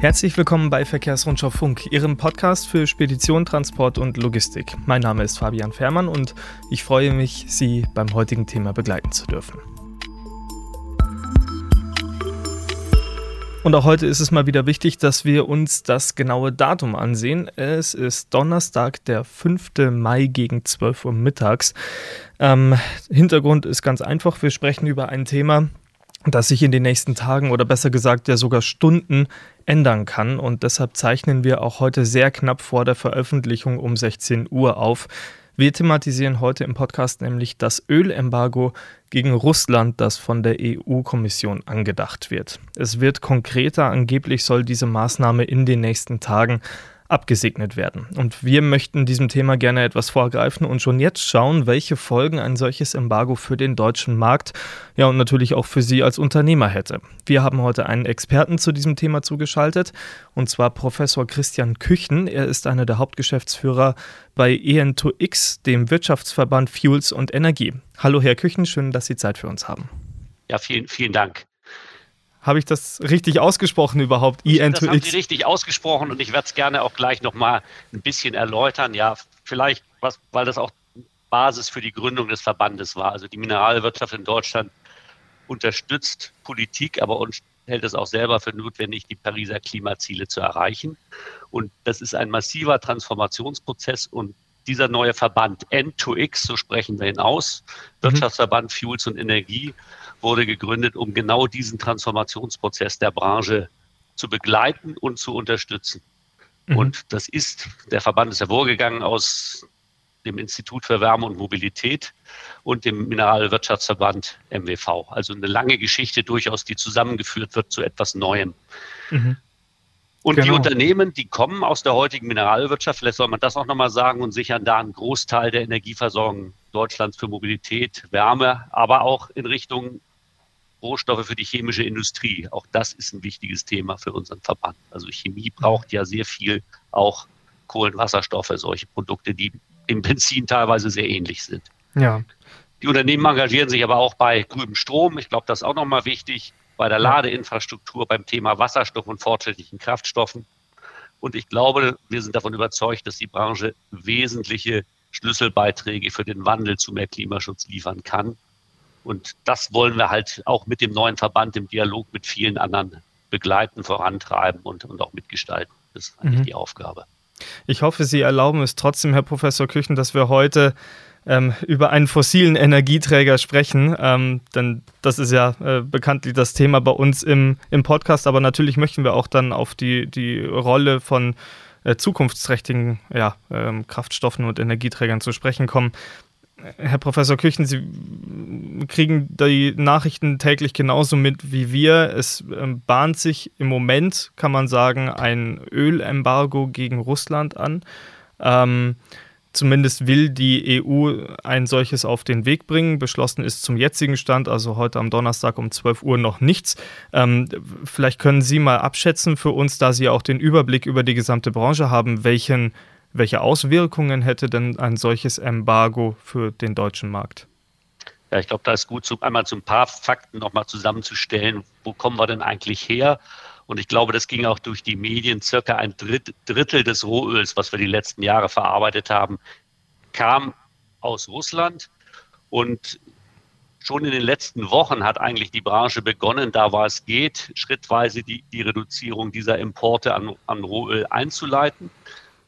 Herzlich willkommen bei Verkehrsrundschau Funk, Ihrem Podcast für Spedition, Transport und Logistik. Mein Name ist Fabian Fährmann und ich freue mich, Sie beim heutigen Thema begleiten zu dürfen. Und auch heute ist es mal wieder wichtig, dass wir uns das genaue Datum ansehen. Es ist Donnerstag, der 5. Mai gegen 12 Uhr mittags. Ähm, Hintergrund ist ganz einfach. Wir sprechen über ein Thema, das sich in den nächsten Tagen oder besser gesagt ja sogar Stunden ändern kann. Und deshalb zeichnen wir auch heute sehr knapp vor der Veröffentlichung um 16 Uhr auf. Wir thematisieren heute im Podcast nämlich das Ölembargo gegen Russland, das von der EU-Kommission angedacht wird. Es wird konkreter, angeblich soll diese Maßnahme in den nächsten Tagen abgesegnet werden. Und wir möchten diesem Thema gerne etwas vorgreifen und schon jetzt schauen, welche Folgen ein solches Embargo für den deutschen Markt, ja und natürlich auch für Sie als Unternehmer hätte. Wir haben heute einen Experten zu diesem Thema zugeschaltet, und zwar Professor Christian Küchen. Er ist einer der Hauptgeschäftsführer bei EN2X, dem Wirtschaftsverband Fuels und Energie. Hallo Herr Küchen, schön, dass Sie Zeit für uns haben. Ja, vielen, vielen Dank. Habe ich das richtig ausgesprochen überhaupt? EN2X? Das haben Sie richtig ausgesprochen und ich werde es gerne auch gleich nochmal ein bisschen erläutern. Ja, vielleicht, was, weil das auch Basis für die Gründung des Verbandes war. Also die Mineralwirtschaft in Deutschland unterstützt Politik, aber und hält es auch selber für notwendig, die Pariser Klimaziele zu erreichen. Und das ist ein massiver Transformationsprozess und dieser neue Verband N2X, so sprechen wir ihn aus, mhm. Wirtschaftsverband Fuels und Energie, wurde gegründet, um genau diesen Transformationsprozess der Branche zu begleiten und zu unterstützen. Mhm. Und das ist, der Verband ist hervorgegangen aus dem Institut für Wärme und Mobilität und dem Mineralwirtschaftsverband MWV. Also eine lange Geschichte durchaus, die zusammengeführt wird zu etwas Neuem. Mhm. Und genau. die Unternehmen, die kommen aus der heutigen Mineralwirtschaft, vielleicht soll man das auch nochmal sagen, und sichern da einen Großteil der Energieversorgung Deutschlands für Mobilität, Wärme, aber auch in Richtung Rohstoffe für die chemische Industrie. Auch das ist ein wichtiges Thema für unseren Verband. Also Chemie braucht ja sehr viel auch Kohlenwasserstoffe, solche Produkte, die im Benzin teilweise sehr ähnlich sind. Ja. Die Unternehmen engagieren sich aber auch bei grünem Strom. Ich glaube, das ist auch nochmal wichtig, bei der Ladeinfrastruktur, beim Thema Wasserstoff und fortschrittlichen Kraftstoffen. Und ich glaube, wir sind davon überzeugt, dass die Branche wesentliche Schlüsselbeiträge für den Wandel zu mehr Klimaschutz liefern kann. Und das wollen wir halt auch mit dem neuen Verband im Dialog mit vielen anderen begleiten, vorantreiben und, und auch mitgestalten. Das ist eigentlich mhm. die Aufgabe. Ich hoffe, Sie erlauben es trotzdem, Herr Professor Küchen, dass wir heute ähm, über einen fossilen Energieträger sprechen, ähm, denn das ist ja äh, bekanntlich das Thema bei uns im, im Podcast, aber natürlich möchten wir auch dann auf die, die Rolle von äh, zukunftsträchtigen ja, ähm, Kraftstoffen und Energieträgern zu sprechen kommen. Herr Professor Küchen, Sie kriegen die Nachrichten täglich genauso mit wie wir. Es ähm, bahnt sich im Moment, kann man sagen, ein Ölembargo gegen Russland an. Ähm, zumindest will die EU ein solches auf den Weg bringen. Beschlossen ist zum jetzigen Stand, also heute am Donnerstag um 12 Uhr noch nichts. Ähm, vielleicht können Sie mal abschätzen für uns, da Sie auch den Überblick über die gesamte Branche haben, welchen welche Auswirkungen hätte denn ein solches Embargo für den deutschen Markt? Ja, ich glaube, da ist gut, einmal so ein paar Fakten nochmal zusammenzustellen. Wo kommen wir denn eigentlich her? Und ich glaube, das ging auch durch die Medien. Circa ein Drittel des Rohöls, was wir die letzten Jahre verarbeitet haben, kam aus Russland. Und schon in den letzten Wochen hat eigentlich die Branche begonnen, da war es geht, schrittweise die, die Reduzierung dieser Importe an, an Rohöl einzuleiten.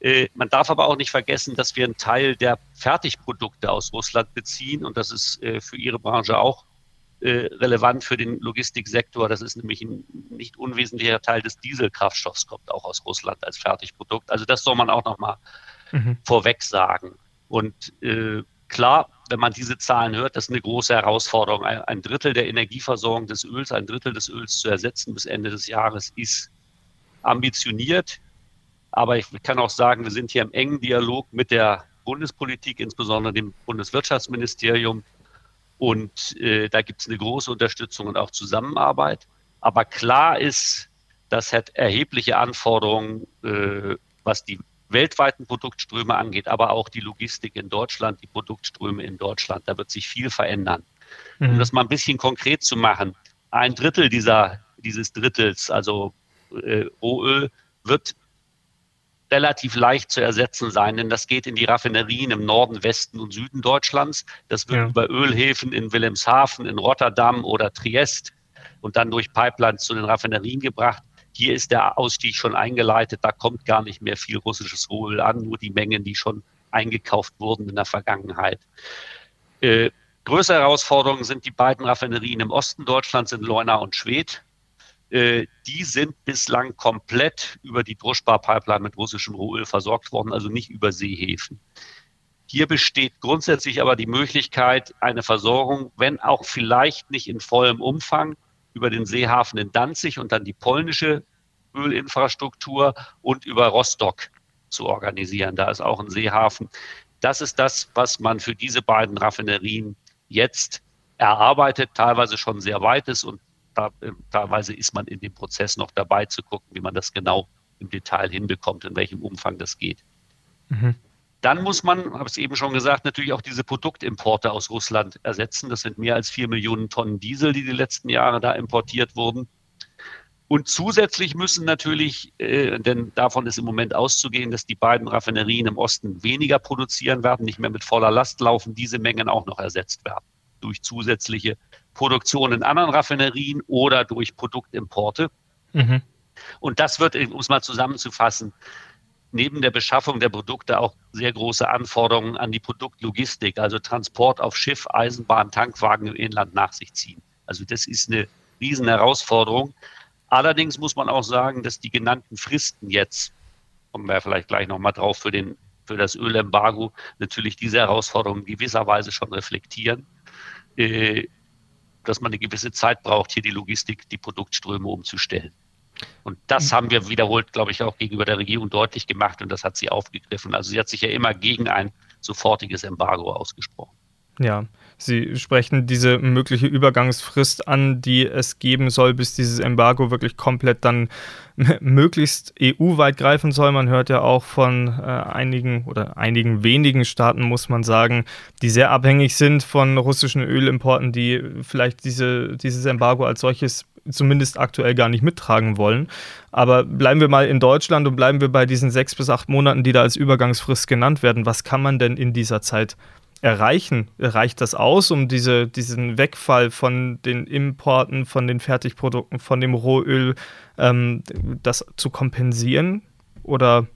Äh, man darf aber auch nicht vergessen, dass wir einen Teil der Fertigprodukte aus Russland beziehen und das ist äh, für Ihre Branche auch äh, relevant für den Logistiksektor. Das ist nämlich ein nicht unwesentlicher Teil des Dieselkraftstoffs, kommt auch aus Russland als Fertigprodukt. Also das soll man auch nochmal mhm. vorweg sagen. Und äh, klar, wenn man diese Zahlen hört, das ist eine große Herausforderung. Ein, ein Drittel der Energieversorgung des Öls, ein Drittel des Öls zu ersetzen bis Ende des Jahres ist ambitioniert. Aber ich kann auch sagen, wir sind hier im engen Dialog mit der Bundespolitik, insbesondere dem Bundeswirtschaftsministerium. Und äh, da gibt es eine große Unterstützung und auch Zusammenarbeit. Aber klar ist, das hat erhebliche Anforderungen, äh, was die weltweiten Produktströme angeht, aber auch die Logistik in Deutschland, die Produktströme in Deutschland. Da wird sich viel verändern. Mhm. Um das mal ein bisschen konkret zu machen, ein Drittel dieser, dieses Drittels, also äh, Rohöl wird relativ leicht zu ersetzen sein, denn das geht in die Raffinerien im Norden, Westen und Süden Deutschlands. Das wird ja. über Ölhäfen in Wilhelmshaven, in Rotterdam oder Triest und dann durch Pipelines zu den Raffinerien gebracht. Hier ist der Ausstieg schon eingeleitet, da kommt gar nicht mehr viel russisches Rohöl an, nur die Mengen, die schon eingekauft wurden in der Vergangenheit. Äh, größere Herausforderungen sind die beiden Raffinerien im Osten Deutschlands in Leuna und Schwedt. Äh, die sind bislang komplett über die Druschbar-Pipeline mit russischem Rohöl versorgt worden, also nicht über Seehäfen. Hier besteht grundsätzlich aber die Möglichkeit, eine Versorgung, wenn auch vielleicht nicht in vollem Umfang, über den Seehafen in Danzig und dann die polnische Ölinfrastruktur und über Rostock zu organisieren. Da ist auch ein Seehafen. Das ist das, was man für diese beiden Raffinerien jetzt erarbeitet, teilweise schon sehr weit ist und da, teilweise ist man in dem Prozess noch dabei zu gucken, wie man das genau im Detail hinbekommt, in welchem Umfang das geht. Mhm. Dann muss man, habe ich es eben schon gesagt, natürlich auch diese Produktimporte aus Russland ersetzen. Das sind mehr als vier Millionen Tonnen Diesel, die die letzten Jahre da importiert wurden. Und zusätzlich müssen natürlich, äh, denn davon ist im Moment auszugehen, dass die beiden Raffinerien im Osten weniger produzieren werden, nicht mehr mit voller Last laufen, diese Mengen auch noch ersetzt werden durch zusätzliche Produktion in anderen Raffinerien oder durch Produktimporte. Mhm. Und das wird, um es mal zusammenzufassen, neben der Beschaffung der Produkte auch sehr große Anforderungen an die Produktlogistik, also Transport auf Schiff, Eisenbahn, Tankwagen im Inland nach sich ziehen. Also das ist eine riesen Herausforderung. Allerdings muss man auch sagen, dass die genannten Fristen jetzt, kommen wir vielleicht gleich nochmal drauf, für, den, für das Ölembargo natürlich diese Herausforderungen gewisserweise schon reflektieren, äh, dass man eine gewisse Zeit braucht, hier die Logistik, die Produktströme umzustellen. Und das haben wir wiederholt, glaube ich, auch gegenüber der Regierung deutlich gemacht und das hat sie aufgegriffen. Also sie hat sich ja immer gegen ein sofortiges Embargo ausgesprochen. Ja, Sie sprechen diese mögliche Übergangsfrist an, die es geben soll, bis dieses Embargo wirklich komplett dann möglichst EU-weit greifen soll. Man hört ja auch von äh, einigen oder einigen wenigen Staaten, muss man sagen, die sehr abhängig sind von russischen Ölimporten, die vielleicht diese, dieses Embargo als solches zumindest aktuell gar nicht mittragen wollen. Aber bleiben wir mal in Deutschland und bleiben wir bei diesen sechs bis acht Monaten, die da als Übergangsfrist genannt werden. Was kann man denn in dieser Zeit erreichen? Reicht das aus, um diese, diesen Wegfall von den Importen, von den Fertigprodukten, von dem Rohöl, ähm, das zu kompensieren? Oder?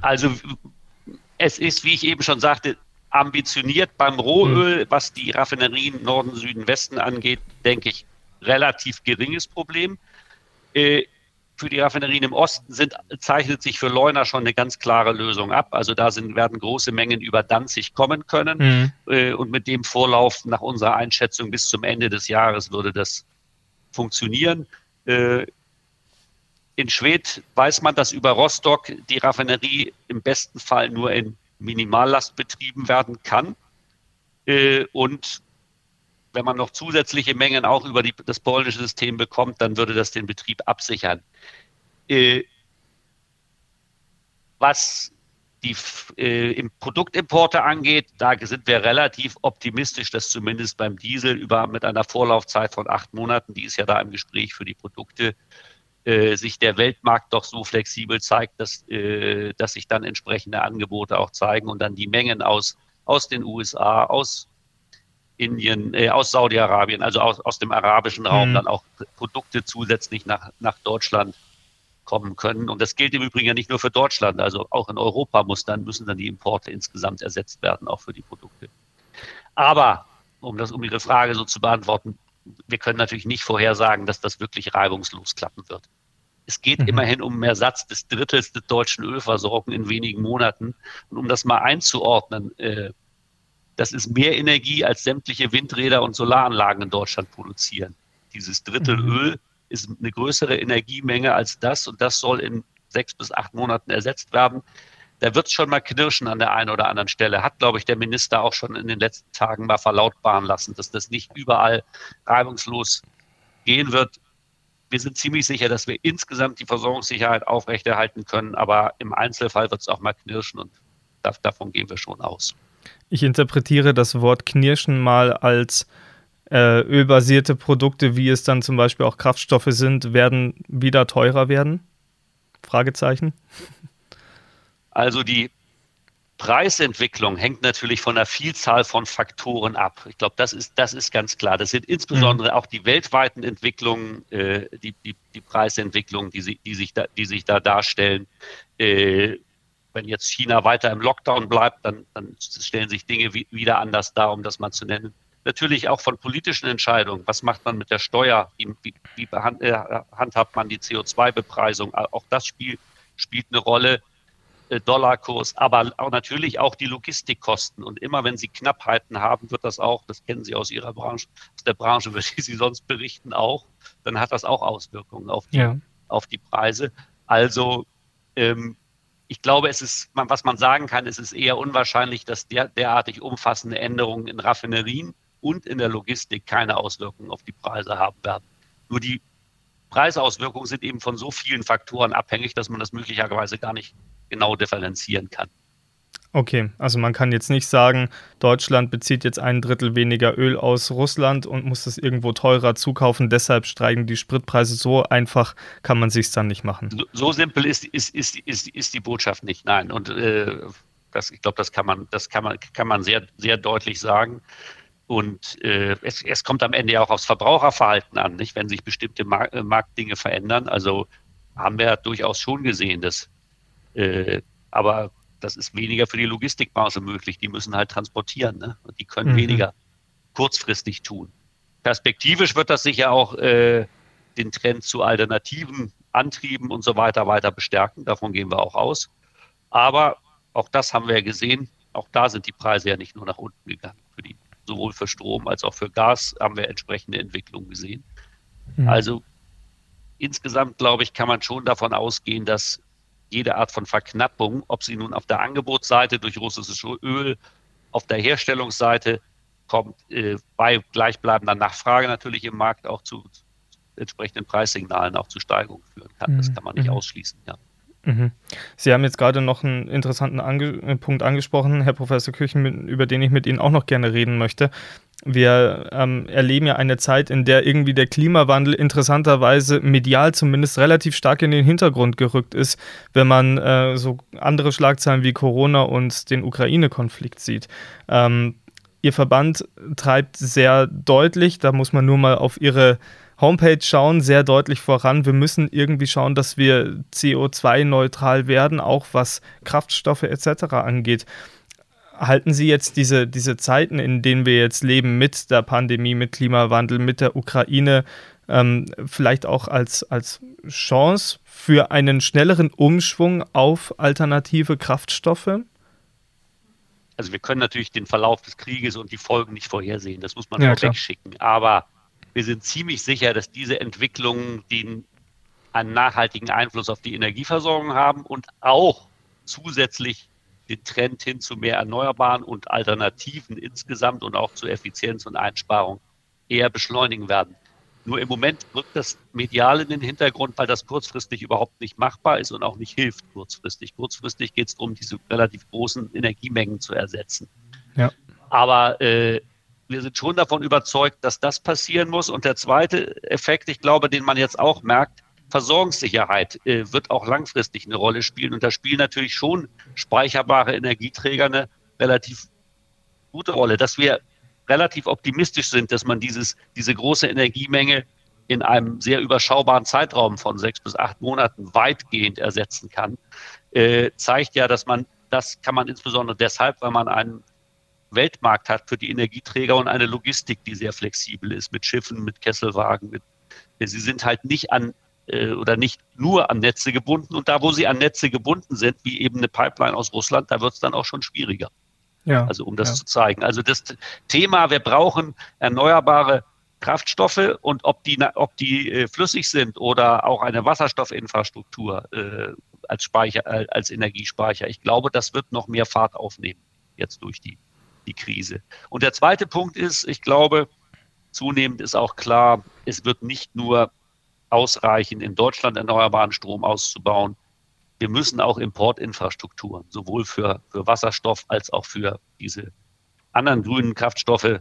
Also es ist, wie ich eben schon sagte, ambitioniert beim Rohöl, hm. was die Raffinerien Norden, Süden, Westen angeht, denke ich, relativ geringes Problem. Äh, für die Raffinerien im Osten sind, zeichnet sich für Leuna schon eine ganz klare Lösung ab. Also da sind, werden große Mengen über Danzig kommen können. Mhm. Äh, und mit dem Vorlauf nach unserer Einschätzung bis zum Ende des Jahres würde das funktionieren. Äh, in Schwedt weiß man, dass über Rostock die Raffinerie im besten Fall nur in Minimallast betrieben werden kann. Äh, und wenn man noch zusätzliche Mengen auch über die, das polnische System bekommt, dann würde das den Betrieb absichern. Äh, was die äh, Produktimporte angeht, da sind wir relativ optimistisch, dass zumindest beim Diesel über mit einer Vorlaufzeit von acht Monaten, die ist ja da im Gespräch für die Produkte, äh, sich der Weltmarkt doch so flexibel zeigt, dass, äh, dass sich dann entsprechende Angebote auch zeigen und dann die Mengen aus, aus den USA, aus Indien, äh, aus Saudi-Arabien, also aus, aus dem arabischen Raum, mhm. dann auch Produkte zusätzlich nach, nach Deutschland kommen können. Und das gilt im Übrigen ja nicht nur für Deutschland, also auch in Europa muss dann, müssen dann die Importe insgesamt ersetzt werden, auch für die Produkte. Aber, um das, um Ihre Frage so zu beantworten, wir können natürlich nicht vorhersagen, dass das wirklich reibungslos klappen wird. Es geht mhm. immerhin um Ersatz des Drittels der deutschen Ölversorgung in wenigen Monaten. Und um das mal einzuordnen, äh, das ist mehr Energie, als sämtliche Windräder und Solaranlagen in Deutschland produzieren. Dieses Drittel mhm. Öl ist eine größere Energiemenge als das und das soll in sechs bis acht Monaten ersetzt werden. Da wird es schon mal knirschen an der einen oder anderen Stelle. Hat, glaube ich, der Minister auch schon in den letzten Tagen mal verlautbaren lassen, dass das nicht überall reibungslos gehen wird. Wir sind ziemlich sicher, dass wir insgesamt die Versorgungssicherheit aufrechterhalten können, aber im Einzelfall wird es auch mal knirschen und davon gehen wir schon aus. Ich interpretiere das Wort Knirschen mal als äh, ölbasierte Produkte, wie es dann zum Beispiel auch Kraftstoffe sind, werden wieder teurer werden? Fragezeichen. Also die Preisentwicklung hängt natürlich von einer Vielzahl von Faktoren ab. Ich glaube, das ist, das ist ganz klar. Das sind insbesondere mhm. auch die weltweiten Entwicklungen, äh, die, die, die Preisentwicklungen, die, sie, die, sich da, die sich da darstellen. Äh, wenn jetzt China weiter im Lockdown bleibt, dann, dann stellen sich Dinge wie, wieder anders dar, um das mal zu nennen. Natürlich auch von politischen Entscheidungen. Was macht man mit der Steuer? Wie, wie, wie äh, handhabt man die CO2-Bepreisung? Auch das Spiel spielt eine Rolle. Äh, Dollarkurs, aber auch natürlich auch die Logistikkosten. Und immer wenn Sie Knappheiten haben, wird das auch, das kennen Sie aus Ihrer Branche, aus der Branche, über die Sie sonst berichten, auch, dann hat das auch Auswirkungen auf die, ja. auf die Preise. Also ähm, ich glaube, es ist, was man sagen kann, es ist eher unwahrscheinlich, dass der, derartig umfassende Änderungen in Raffinerien und in der Logistik keine Auswirkungen auf die Preise haben werden. Nur die Preisauswirkungen sind eben von so vielen Faktoren abhängig, dass man das möglicherweise gar nicht genau differenzieren kann. Okay, also man kann jetzt nicht sagen, Deutschland bezieht jetzt ein Drittel weniger Öl aus Russland und muss es irgendwo teurer zukaufen, deshalb steigen die Spritpreise. So einfach kann man sich dann nicht machen. So, so, simpel ist, ist, ist, ist, ist die Botschaft nicht, nein. Und äh, das, ich glaube, das kann man, das kann man, kann man sehr, sehr deutlich sagen. Und äh, es, es, kommt am Ende ja auch aufs Verbraucherverhalten an, nicht? wenn sich bestimmte Mar äh, Marktdinge verändern. Also haben wir durchaus schon gesehen, dass äh, aber das ist weniger für die Logistikbranche möglich. Die müssen halt transportieren. Ne? Und die können mhm. weniger kurzfristig tun. Perspektivisch wird das sicher auch äh, den Trend zu alternativen Antrieben und so weiter weiter bestärken. Davon gehen wir auch aus. Aber auch das haben wir ja gesehen. Auch da sind die Preise ja nicht nur nach unten gegangen. Für die, sowohl für Strom als auch für Gas haben wir entsprechende Entwicklungen gesehen. Mhm. Also insgesamt, glaube ich, kann man schon davon ausgehen, dass jede Art von Verknappung, ob sie nun auf der Angebotsseite durch russisches Öl, auf der Herstellungsseite kommt, äh, bei gleichbleibender Nachfrage natürlich im Markt auch zu, entsprechenden Preissignalen, auch zu Steigerungen führen kann. Das mhm. kann man nicht mhm. ausschließen, ja. Mhm. Sie haben jetzt gerade noch einen interessanten Ange Punkt angesprochen, Herr Professor Küchen, über den ich mit Ihnen auch noch gerne reden möchte. Wir ähm, erleben ja eine Zeit, in der irgendwie der Klimawandel interessanterweise medial zumindest relativ stark in den Hintergrund gerückt ist, wenn man äh, so andere Schlagzeilen wie Corona und den Ukraine-Konflikt sieht. Ähm, Ihr Verband treibt sehr deutlich, da muss man nur mal auf Ihre Homepage schauen, sehr deutlich voran. Wir müssen irgendwie schauen, dass wir CO2-neutral werden, auch was Kraftstoffe etc. angeht halten Sie jetzt diese, diese Zeiten, in denen wir jetzt leben, mit der Pandemie, mit Klimawandel, mit der Ukraine, ähm, vielleicht auch als, als Chance für einen schnelleren Umschwung auf alternative Kraftstoffe? Also wir können natürlich den Verlauf des Krieges und die Folgen nicht vorhersehen, das muss man ja, wegschicken. Aber wir sind ziemlich sicher, dass diese Entwicklungen den einen nachhaltigen Einfluss auf die Energieversorgung haben und auch zusätzlich den Trend hin zu mehr Erneuerbaren und Alternativen insgesamt und auch zu Effizienz und Einsparung eher beschleunigen werden. Nur im Moment rückt das medial in den Hintergrund, weil das kurzfristig überhaupt nicht machbar ist und auch nicht hilft kurzfristig. Kurzfristig geht es darum, diese relativ großen Energiemengen zu ersetzen. Ja. Aber äh, wir sind schon davon überzeugt, dass das passieren muss. Und der zweite Effekt, ich glaube, den man jetzt auch merkt, Versorgungssicherheit äh, wird auch langfristig eine Rolle spielen. Und da spielen natürlich schon speicherbare Energieträger eine relativ gute Rolle, dass wir relativ optimistisch sind, dass man dieses, diese große Energiemenge in einem sehr überschaubaren Zeitraum von sechs bis acht Monaten weitgehend ersetzen kann, äh, zeigt ja, dass man, das kann man insbesondere deshalb, weil man einen Weltmarkt hat für die Energieträger und eine Logistik, die sehr flexibel ist, mit Schiffen, mit Kesselwagen. Mit, sie sind halt nicht an äh, oder nicht nur an Netze gebunden. Und da, wo sie an Netze gebunden sind, wie eben eine Pipeline aus Russland, da wird es dann auch schon schwieriger. Ja, also um das ja. zu zeigen. Also das Thema, wir brauchen erneuerbare Kraftstoffe und ob die, ob die äh, flüssig sind oder auch eine Wasserstoffinfrastruktur äh, als Speicher, äh, als Energiespeicher. Ich glaube, das wird noch mehr Fahrt aufnehmen jetzt durch die, die Krise. Und der zweite Punkt ist, ich glaube, zunehmend ist auch klar, es wird nicht nur ausreichen, in Deutschland erneuerbaren Strom auszubauen. Wir müssen auch Importinfrastrukturen, sowohl für, für Wasserstoff als auch für diese anderen grünen Kraftstoffe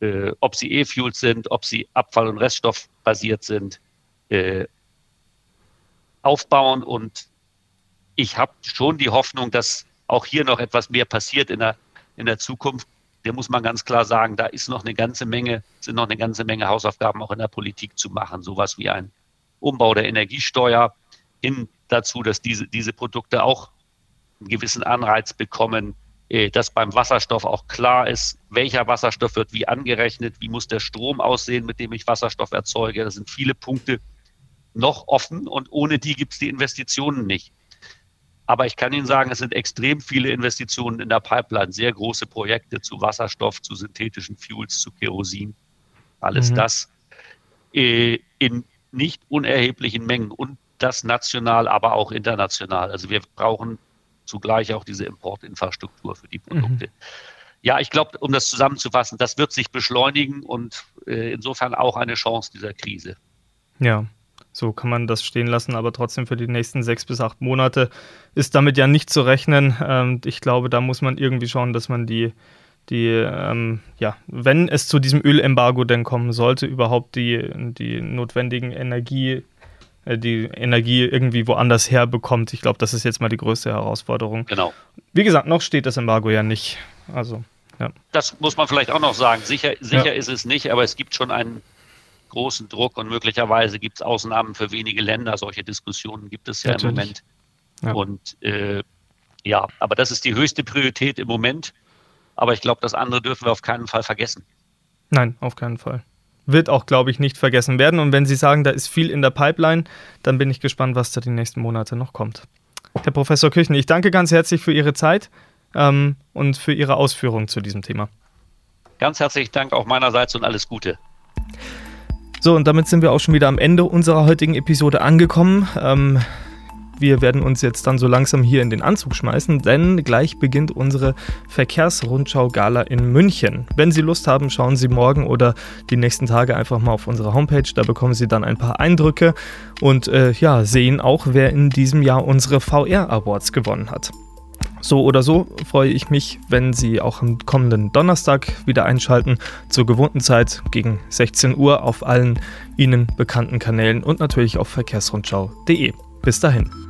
äh, ob sie E-Fuels sind, ob sie Abfall- und Reststoff basiert sind, äh, aufbauen. Und ich habe schon die Hoffnung, dass auch hier noch etwas mehr passiert in der, in der Zukunft. Der muss man ganz klar sagen, da ist noch eine ganze Menge, sind noch eine ganze Menge Hausaufgaben auch in der Politik zu machen. Sowas wie ein Umbau der Energiesteuer hin dazu, dass diese, diese Produkte auch einen gewissen Anreiz bekommen, äh, dass beim Wasserstoff auch klar ist, welcher Wasserstoff wird wie angerechnet, wie muss der Strom aussehen, mit dem ich Wasserstoff erzeuge. Das sind viele Punkte noch offen und ohne die gibt es die Investitionen nicht. Aber ich kann Ihnen sagen, es sind extrem viele Investitionen in der Pipeline, sehr große Projekte zu Wasserstoff, zu synthetischen Fuels, zu Kerosin. Alles mhm. das äh, in nicht unerheblichen Mengen und das national, aber auch international. Also wir brauchen zugleich auch diese Importinfrastruktur für die Produkte. Mhm. Ja, ich glaube, um das zusammenzufassen, das wird sich beschleunigen und äh, insofern auch eine Chance dieser Krise. Ja, so kann man das stehen lassen, aber trotzdem für die nächsten sechs bis acht Monate ist damit ja nicht zu rechnen. Ähm, ich glaube, da muss man irgendwie schauen, dass man die, die ähm, ja, wenn es zu diesem Ölembargo denn kommen sollte, überhaupt die, die notwendigen Energie äh, die Energie irgendwie woanders herbekommt. Ich glaube, das ist jetzt mal die größte Herausforderung. Genau. Wie gesagt, noch steht das Embargo ja nicht. Also, ja. Das muss man vielleicht auch noch sagen. Sicher, sicher ja. ist es nicht, aber es gibt schon einen großen Druck und möglicherweise gibt es Ausnahmen für wenige Länder. Solche Diskussionen gibt es ja Natürlich. im Moment. Ja. Und äh, ja, aber das ist die höchste Priorität im Moment. Aber ich glaube, das andere dürfen wir auf keinen Fall vergessen. Nein, auf keinen Fall wird auch, glaube ich, nicht vergessen werden. Und wenn Sie sagen, da ist viel in der Pipeline, dann bin ich gespannt, was da die nächsten Monate noch kommt. Herr Professor Küchen, ich danke ganz herzlich für Ihre Zeit ähm, und für Ihre Ausführungen zu diesem Thema. Ganz herzlichen Dank auch meinerseits und alles Gute. So, und damit sind wir auch schon wieder am Ende unserer heutigen Episode angekommen. Ähm, wir werden uns jetzt dann so langsam hier in den Anzug schmeißen, denn gleich beginnt unsere Verkehrsrundschau-Gala in München. Wenn Sie Lust haben, schauen Sie morgen oder die nächsten Tage einfach mal auf unsere Homepage. Da bekommen Sie dann ein paar Eindrücke und äh, ja, sehen auch, wer in diesem Jahr unsere VR Awards gewonnen hat. So oder so freue ich mich, wenn Sie auch am kommenden Donnerstag wieder einschalten, zur gewohnten Zeit gegen 16 Uhr auf allen Ihnen bekannten Kanälen und natürlich auf verkehrsrundschau.de. Bis dahin.